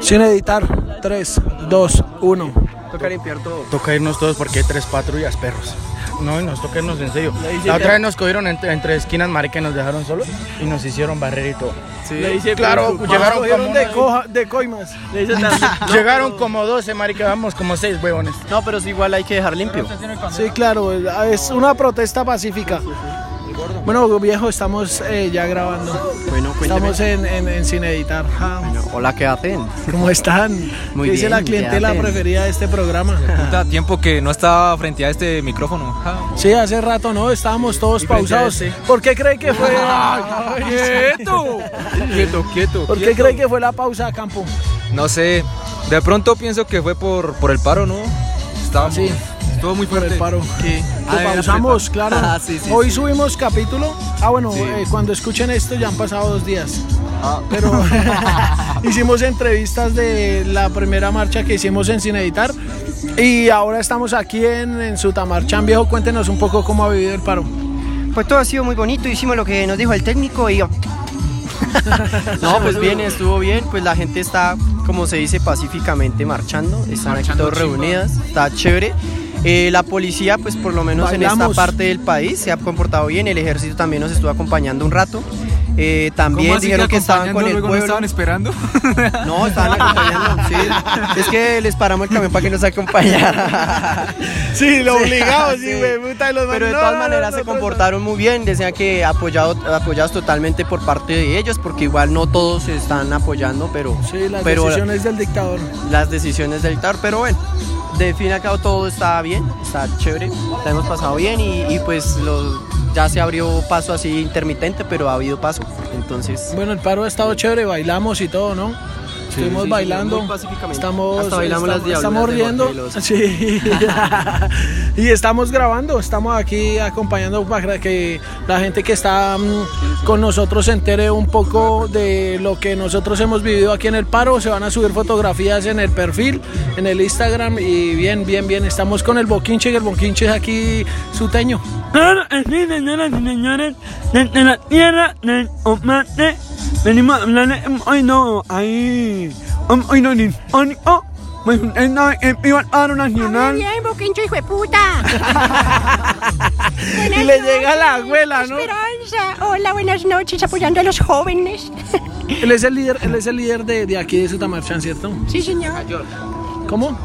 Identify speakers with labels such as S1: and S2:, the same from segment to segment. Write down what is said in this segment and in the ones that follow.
S1: Sin editar. 3, 2, 1.
S2: Toca limpiar todo.
S3: Toca irnos todos porque hay tres patrullas, perros. No, y nos toca irnos en serio. La otra vez nos cogieron entre, entre esquinas, marica, y nos dejaron solos y nos hicieron barrer y todo.
S2: Le dice,
S3: Claro,
S2: pero-
S3: llegaron como,
S1: de, coja- de coimas.
S2: Le dice
S3: llegaron
S2: pero-
S3: como 12, marica, vamos como 6 huevones.
S2: No, pero sí, igual hay que dejar limpio.
S1: Sí, claro, es una protesta pacífica. Bueno, viejo, estamos eh, ya grabando.
S2: Bueno, cuénteme.
S1: Estamos en, en- en Sin Editar. Ja,
S2: Hola, ¿qué hacen?
S1: ¿Cómo están?
S2: Muy
S1: ¿Qué dice
S2: bien,
S1: la
S2: ¿qué
S1: clientela preferida de este programa?
S4: Puta, tiempo que no estaba frente a este micrófono.
S1: Sí, hace rato, ¿no? Estábamos todos pausados.
S2: este.
S1: ¿Por qué cree que fue?
S4: ¡Quieto! quieto, quieto.
S1: ¿Por qué cree que fue la pausa campo?
S4: No sé, de pronto pienso que fue por, por el paro, ¿no? Estábamos,
S1: Sí.
S4: Estuvo muy
S1: Por
S4: fuerte.
S1: el paro.
S2: ¿Qué?
S1: Que pausamos, claro.
S2: Ah, sí, sí,
S1: Hoy
S2: sí.
S1: subimos capítulo. Ah, bueno, eh, cuando escuchen esto ya han pasado dos días.
S2: Ah.
S1: Pero hicimos entrevistas de la primera marcha que hicimos en Sin Editar. Y ahora estamos aquí en, en Sutamarchán. Viejo, cuéntenos un poco cómo ha vivido el paro.
S5: Pues todo ha sido muy bonito, hicimos lo que nos dijo el técnico y
S2: No, pues bien, estuvo bien. Pues la gente está, como se dice, pacíficamente marchando. Están aquí todos reunidas. Está chévere. Eh, la policía, pues por lo menos en esta parte del país, se ha comportado bien. El ejército también nos estuvo acompañando un rato. Eh, también dijeron que estaban con el
S4: luego no
S2: pueblo.
S4: estaban esperando?
S2: No, estaban acompañando, sí. Es que les paramos el camión para que nos acompañara.
S1: Sí, lo obligamos, sí,
S2: Sí.
S1: güey, los
S2: Pero de todas maneras
S1: no,
S2: se
S1: no,
S2: comportaron muy bien, decían que apoyado, apoyados totalmente por parte de ellos, porque igual no todos se están apoyando, pero,
S1: Sí, las
S2: pero
S1: decisiones del dictador.
S2: las decisiones del dictador, pero bueno, de fin y al cabo todo está bien, está chévere, la hemos pasado bien y, pues los, ya se abrió paso así intermitente, pero ha habido paso, entonces...
S1: Bueno, el paro ha estado chévere, bailamos y todo, ¿no? Estuvimos
S2: sí,
S1: bailando, estamos,
S2: Hasta bailamos las
S1: estamos, riendo, sí, y estamos grabando, estamos aquí acompañando para que la gente que está mm, con nosotros se entere un poco de lo que nosotros hemos vivido aquí en el paro, se van a subir fotografías en el perfil, en el Instagram y bien, bien, bien, estamos con el Boquinche, que el Boquinche es aquí suteño.
S6: Claro, así, señoras y señores, desde la tierra del Omate, no, ahí, hoy- hoy no, ni- hoy- oh, pues no, en viva el paro nacional.
S7: bien, Boquincho, hijo de puta.
S1: Y le llega la abuela, ¿no?
S7: Esperanza. Hola, buenas noches, apoyando a los jóvenes.
S1: Él es el líder, él es el líder de, de aquí de Sutamarchán, ¿cierto?
S7: Sí, señor.
S1: ¿Cómo?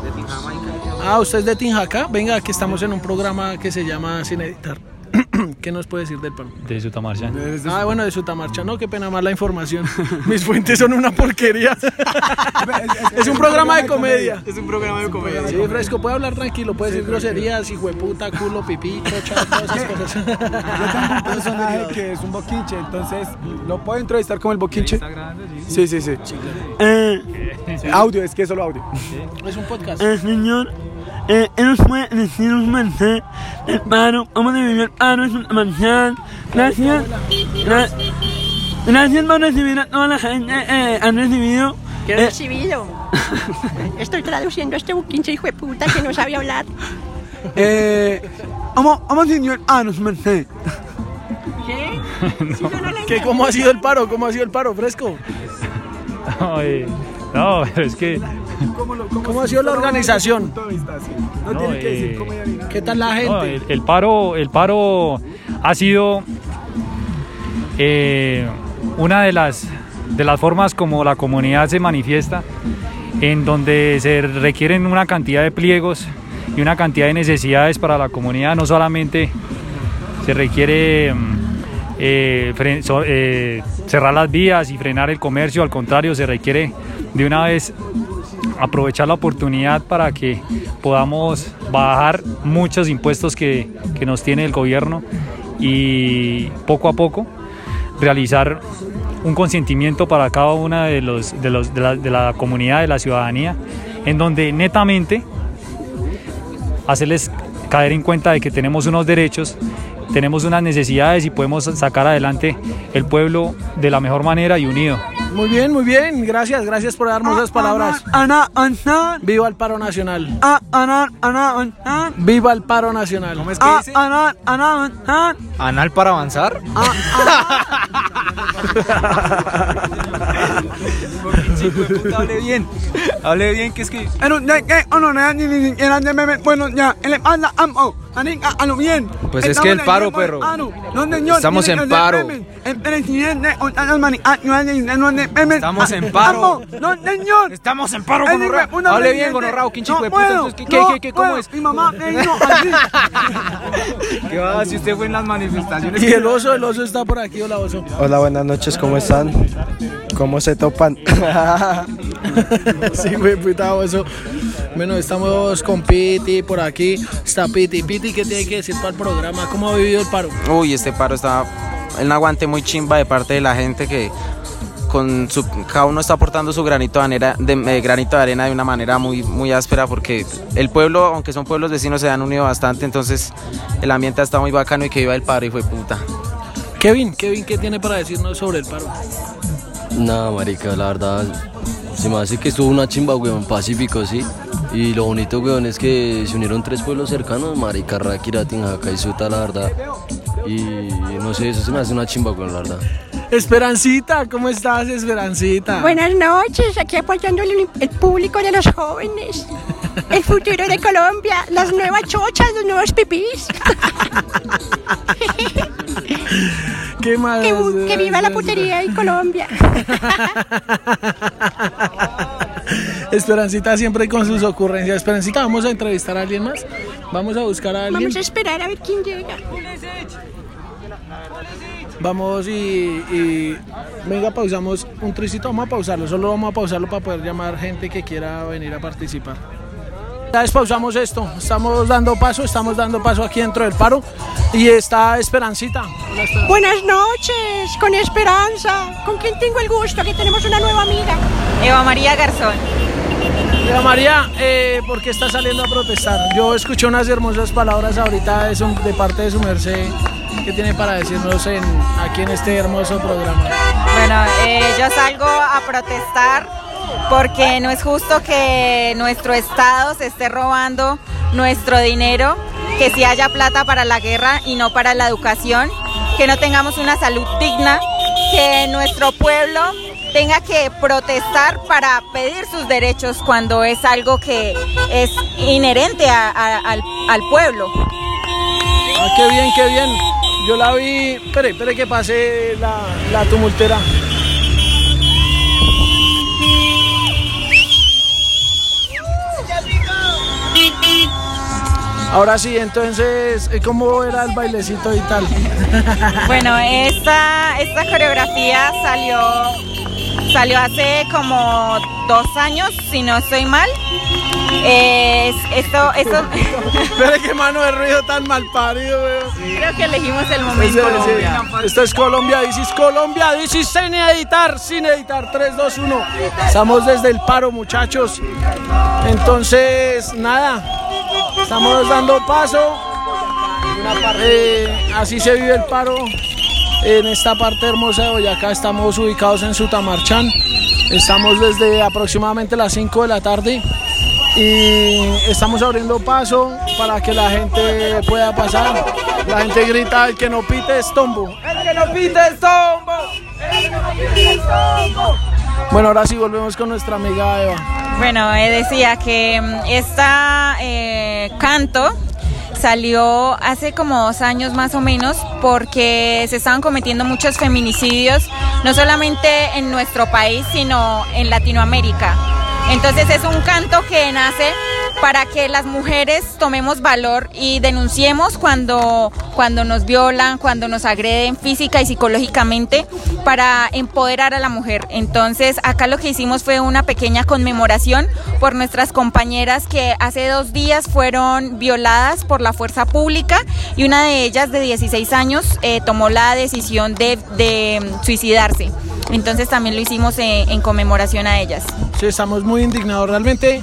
S1: Ah, usted es de Tinjaca. Venga, aquí estamos en un programa que se llama Sin Editar. ¿Qué nos puede decir del paro?
S4: De Sutamarcha.
S1: Ah, bueno, de Sutamarcha. No, qué pena más la información. Mis fuentes son una porquería. es un programa de comedia.
S2: Es un programa de comedia.
S1: Sí, fresco, puede hablar tranquilo, puede decir groserías, hijo de puta, culo, pipí, chocha, todas esas cosas.
S8: Yo tengo un personaje que es un boquinche, entonces lo puedo entrevistar como el boquinche. Sí, sí, sí.
S6: Eh,
S8: Audio, es que es solo audio.
S1: Es un podcast.
S6: eh, señor, eh, él nos puede decir un merced del paro, cómo se vivió el paro en marcial. Gracias. Gra- gracias por recibir a toda la gente, eh, han recibido.
S7: ¿Qué
S6: eh,
S7: recibido? Estoy traduciendo a este Boquincho, hijo de puta, que no sabe hablar.
S6: eh, ¿Cómo, cómo se vivió el paro, su merced?
S7: ¿Qué? Si no
S1: ¿Qué, ¿Cómo ha sido el paro? ¿Cómo ha sido el paro, fresco?
S9: no, pero es que
S1: ¿Cómo ha sido la organización?
S8: Vista, sí. No,
S9: No,
S8: tiene que
S9: eh,
S8: decir comedia ni nada.
S1: ¿Qué tal la gente?
S9: no, el, el paro, el paro ha sido eh, una de las de las formas como la comunidad se manifiesta, en donde se requieren una cantidad de pliegos y una cantidad de necesidades para la comunidad. No solamente se requiere mm, eh, so- eh, cerrar las vías y frenar el comercio, al contrario, se requiere de una vez aprovechar la oportunidad para que podamos bajar muchos impuestos que, que nos tiene el gobierno y poco a poco realizar un consentimiento para cada una de, los, de, los, la, de la comunidad, de la ciudadanía, en donde netamente hacerles caer en cuenta de que tenemos unos derechos, tenemos unas necesidades y podemos sacar adelante el pueblo de la mejor manera y unido.
S1: Muy bien, muy bien. Gracias, gracias por darnos esas palabras.
S6: Ana, ana,
S1: Viva el paro nacional.
S6: ana, ana, ana,
S1: Viva el paro nacional. ¿Cómo es
S6: ana, ana, ana,
S4: ¿Anal para avanzar? hable bien. Hable bien, que es que.
S6: Bueno, ya, oh, aninga, a lo bien.
S4: Pues es
S6: Estamos
S4: que el
S6: en
S4: paro, perro.
S6: paro.
S4: Estamos en paro.
S6: ah, ah, meme.
S4: Estamos
S6: Ah,
S4: en paro.
S6: No, señor.
S4: Estamos en paro,
S6: una
S4: Hable bien, gonorrao, qué
S6: No
S4: chico de puta. ¿qué, qué, qué, cómo es?
S6: Mi mamá me dijo así.
S4: ¿Qué va? Si usted fue en las manifestaciones.
S1: Y el oso, el oso está por aquí, hola oso.
S10: Hola, buenas noches, ¿cómo están? ¿Cómo se topan?
S1: Sí, güey, puta oso. Bueno, estamos con Piti por aquí. Está Piti. Piti, ¿qué tiene que decir para el programa? ¿Cómo ha vivido el paro?
S11: Uy, este paro está un aguante muy chimba de parte de la gente que con su, cada uno está aportando su granito de, arena, de, eh, granito de arena de una manera muy, muy áspera porque el pueblo, aunque son pueblos vecinos, se han unido bastante, entonces el ambiente está muy bacano y que viva el paro y fue puta.
S1: Kevin, Kevin, ¿qué tiene para decirnos sobre el paro?
S12: Nada, marica, la verdad, se me hace que estuvo una chimba, weón, pacífico, sí. Y lo bonito, weón, es que se unieron tres pueblos cercanos, marica, Ráquira, Tinjaca y Suta, la verdad. Y no sé, eso se me hace una chimba, weón, la verdad.
S1: Esperancita, ¿cómo estás, Esperancita?
S7: Buenas noches, aquí apoyando el, el público de los jóvenes. El futuro de Colombia, las nuevas chochas, los nuevos pipís.
S1: ¿Qué más?
S7: Que, que viva la putería en Colombia.
S1: Esperancita siempre con sus ocurrencias. Esperancita, vamos a entrevistar a alguien más. Vamos a buscar a alguien.
S7: Vamos a esperar a ver quién llega.
S1: Vamos y, y- venga, pausamos un tricito, vamos a pausarlo, solo vamos a pausarlo para poder llamar gente que quiera venir a participar. Ya despausamos esto, estamos dando paso, estamos dando paso aquí dentro del paro y está Esperancita. Esperanza.
S7: Buenas noches, con Esperanza. ¿Con quién tengo el gusto? Aquí tenemos una nueva amiga.
S13: Eva María Garzón.
S1: Mira, María, eh, ¿por qué está saliendo a protestar? Yo escuché unas hermosas palabras ahorita de, su- de parte de su merced. ¿Qué tiene para decirnos en, aquí en este hermoso programa?
S13: Bueno, eh, yo salgo a protestar porque no es justo que nuestro Estado se esté robando nuestro dinero, que si haya plata para la guerra y no para la educación, que no tengamos una salud digna, que nuestro pueblo tenga que protestar para pedir sus derechos cuando es algo que es inherente al pueblo.
S1: Ah, qué bien, qué bien. Yo la vi. Espere, espere que pase la, la tumultera. Ahora sí, entonces, eh, ¿cómo era el bailecito y tal?
S13: Bueno, esta, esta coreografía salió, salió hace como dos años, si no estoy mal. Es- esto, esto,
S1: Espere qué mano de ruido tan mal parido,
S13: creo que elegimos el momento.
S1: Esto es Colombia, is Colombia, is sin editar, sin editar, 3, 2, 1. Estamos desde el paro, muchachos. Entonces, nada, estamos dando paso. Así se vive el paro en esta parte hermosa de Boyacá. Estamos ubicados en Sutamarchán. Estamos desde aproximadamente las 5 de la tarde y estamos abriendo paso para que la gente pueda pasar. La gente grita, el que no pite es tombo.
S4: ¡El que no pita es tombo! ¡El que no pita es tombo!
S1: Bueno, ahora sí volvemos con nuestra amiga Eva.
S13: Bueno, eh, decía que mm, esta eh, canto salió hace como dos años más o menos porque se estaban cometiendo muchos feminicidios, no solamente en nuestro país, sino en Latinoamérica. Entonces es un canto que nace para que las mujeres tomemos valor y denunciemos cuando, cuando nos violan, cuando nos agreden física y psicológicamente para empoderar a la mujer. Entonces acá lo que hicimos fue una pequeña conmemoración por nuestras compañeras que hace dos días fueron violadas por la fuerza pública y una de ellas de 16 años eh, tomó la decisión de, de, suicidarse. Entonces también lo hicimos en, en conmemoración a ellas.
S1: Sí, estamos muy indignados. Realmente,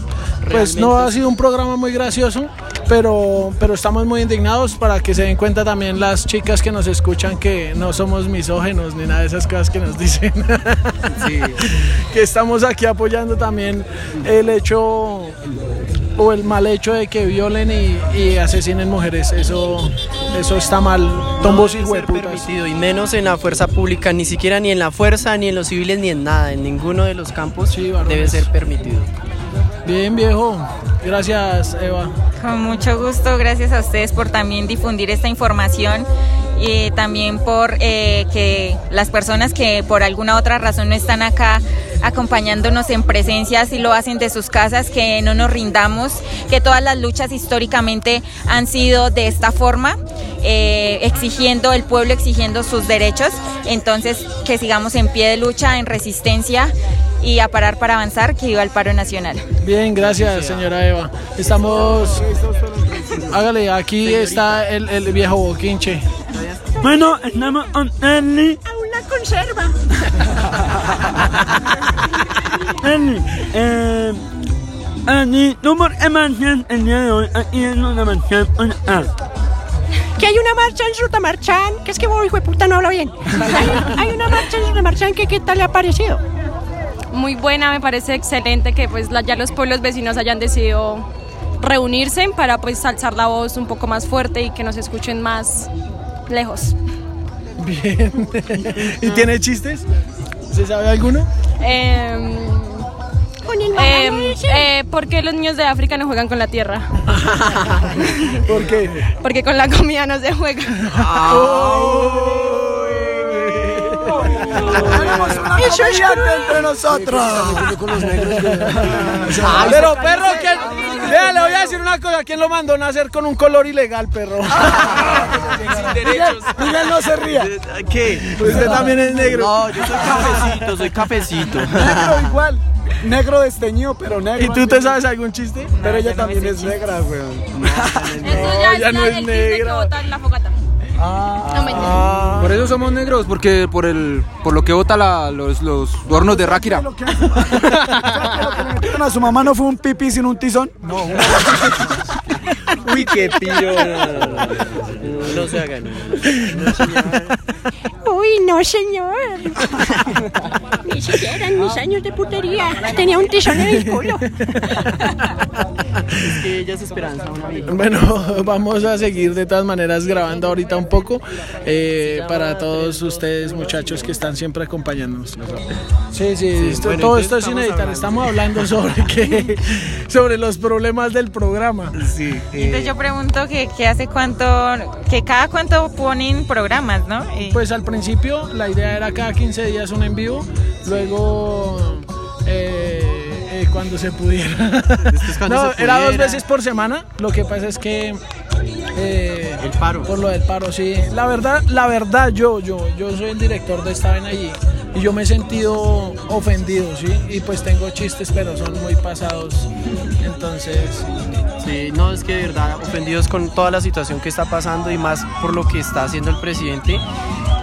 S1: pues no ha sido un programa muy gracioso, pero, pero estamos muy indignados para que se den cuenta también las chicas que nos escuchan que no somos misógenos ni nada de esas cosas que nos dicen. que estamos aquí apoyando también el hecho o el mal hecho de que violen y, y asesinen mujeres. Eso, eso está mal. Tombos y hueputas.
S2: permitido, y menos en la fuerza pública, ni siquiera ni en la fuerza, ni en los civiles, ni en nada, en ninguno de los campos debe ser permitido.
S1: Bien, viejo. Gracias, Eva.
S13: Con mucho gusto, gracias a ustedes por también difundir esta información y también por eh, que las personas que por alguna otra razón no están acá acompañándonos en presencia, si lo hacen de sus casas, que no nos rindamos, que todas las luchas históricamente han sido de esta forma, eh, exigiendo, el pueblo exigiendo sus derechos, entonces que sigamos en pie de lucha, en resistencia y a parar para avanzar, que viva el paro nacional.
S1: Bien, gracias, señora Eva. Estamos. Hágale, aquí está el, el viejo boquinche.
S6: Bueno, estamos con Eli.
S7: Una conserva.
S6: Eli, eh, Ani, no por el día de hoy aquí en una marcha.
S7: Que hay una marcha en Ruta Marchán, que es que vos, hijo de puta, no habla bien. Hay, hay una marcha en Ruta Marchán que qué tal le ha parecido.
S14: muy buena, me parece excelente que pues la- ya los pueblos vecinos hayan decidido reunirse para pues alzar la voz un poco más fuerte y que nos escuchen más lejos.
S1: Bien. ¿Y tiene chistes? ¿Se sabe alguno?
S14: Em, em, eh, ¿Por qué los niños de África no juegan con la tierra?
S1: ¿Por qué?
S14: Porque con la comida no se juega.
S8: Eso es entre nosotros.
S1: Pero perro, que. Vea, le voy a decir una cosa. ¿Quién lo mandó a nacer con un color ilegal, perro?
S8: Miguel, Miguel no se ría.
S2: ¿Qué?
S1: Usted también es negro.
S2: No, yo soy cafecito, soy cafecito.
S8: Negro igual. Negro desteñido, pero negro.
S1: ¿Y tú te sabes algún chiste?
S8: Pero ella también es negra, weón.
S14: Eso
S1: ya no es negra.
S14: Fogata. No me
S1: Ah.
S4: Por eso somos negros, porque por el por lo que bota la- los, los hornos de Ráquira.
S8: Lo que le metieron a su mamá no fue un pipí sin un tizón. No.
S2: Uy, qué pillo. No se hagan.
S7: Uy, no, señor. Ni siquiera en mis años de putería tenía un tizón en el culo.
S2: Es que ella es esperanza, una vida.
S1: Bueno, vamos a seguir de todas maneras grabando ahorita un poco eh, para todos ustedes muchachos que están siempre acompañándonos. Sí, sí, esto-
S2: bueno,
S1: todo esto es sin
S2: estamos
S1: editar.
S2: hablando.
S1: Estamos hablando sobre que, sobre los problemas del programa.
S2: Sí.
S13: Entonces yo pregunto que, que hace cuánto, que cada cuánto ponen programas, ¿no? Y-
S1: Pues al principio la idea era cada 15 días un en vivo, luego eh, eh, cuando se pudiera.
S2: cuando
S1: no,
S2: se
S1: era dos
S2: pudiera.
S1: veces por semana. Lo que pasa es que eh,
S2: El paro.
S1: por lo del paro, sí. La verdad, la verdad, yo, yo, yo soy el director de esta vaina allí y yo me he sentido ofendido, sí. Y pues tengo chistes, pero son muy pasados. Entonces,
S2: Sí, no, es que de verdad ofendidos con toda la situación que está pasando y más por lo que está haciendo el presidente.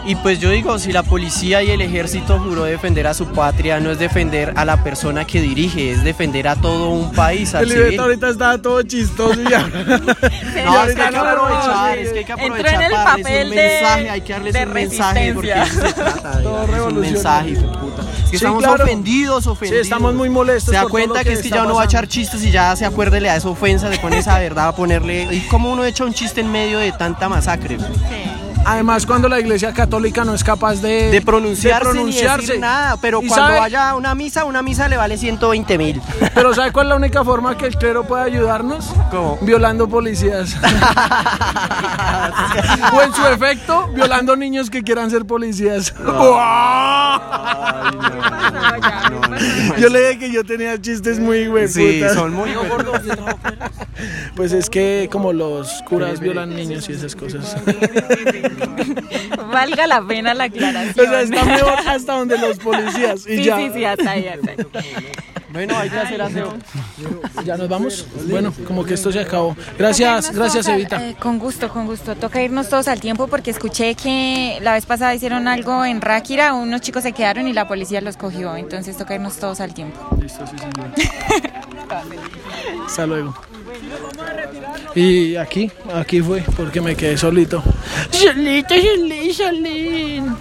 S2: Y pues yo digo, si la policía y el ejército juró defender a su patria, no es defender a la persona que dirige, es defender a todo un país, al
S1: el libreto
S2: civil.
S1: ahorita estaba todo chistoso y ya.
S2: No, es que hay que aprovechar,
S1: sí,
S2: es que hay que
S13: Entró
S2: aprovechar
S13: en el
S2: darles
S13: papel
S2: un
S13: de-
S2: mensaje, hay que darles
S13: de
S2: un mensaje porque eso se
S13: resistencia.
S2: trata, de
S1: Todo
S2: un mensaje, hijo de puta. Es que
S1: Sí,
S2: estamos
S1: claro.
S2: ofendidos, ofendidos.
S1: Sí, estamos muy molestos
S2: Se da
S1: por
S2: cuenta que,
S1: que
S2: es que
S1: está
S2: ya uno va a echar chistes y ya se acuerde, le da esa ofensa, le pone esa verdad a ponerle. ¿Y cómo uno echa un chiste en medio de tanta masacre?
S1: Además, cuando la iglesia católica no es capaz de,
S2: De pronunciarse,
S1: de
S2: ni
S1: pronunciarse.
S2: decir nada, pero
S1: ¿Y
S2: cuando
S1: sabe-
S2: vaya a una misa, una misa le vale 120 mil.
S1: Pero ¿sabe cuál es la única forma que el clero puede ayudarnos?
S2: ¿Cómo?
S1: Violando policías. o en su efecto, violando niños que quieran ser policías. Yo le dije que yo tenía chistes muy güey.
S2: Sí, son muy
S1: Pues es que como los curas violan niños y esas cosas.
S13: Valga la pena la aclaración.
S1: O sea, está mejor hasta donde los policías. Y
S13: Sí,
S1: ya.
S13: sí, sí, hasta ahí, hasta ahí.
S2: Bueno, hay que hacer aseo.
S1: Ya nos vamos. Bueno, como que esto se acabó. Gracias, gracias
S13: al-
S1: Evita.
S13: eh, con gusto, con gusto. Toca irnos todos al tiempo porque escuché que la vez pasada hicieron algo en Ráquira, unos chicos se quedaron y la policía los cogió, entonces toca irnos todos al tiempo.
S1: Listo, sí, señor. Hasta luego. Y aquí, aquí fue, porque me quedé solito. Solito, solito, solito.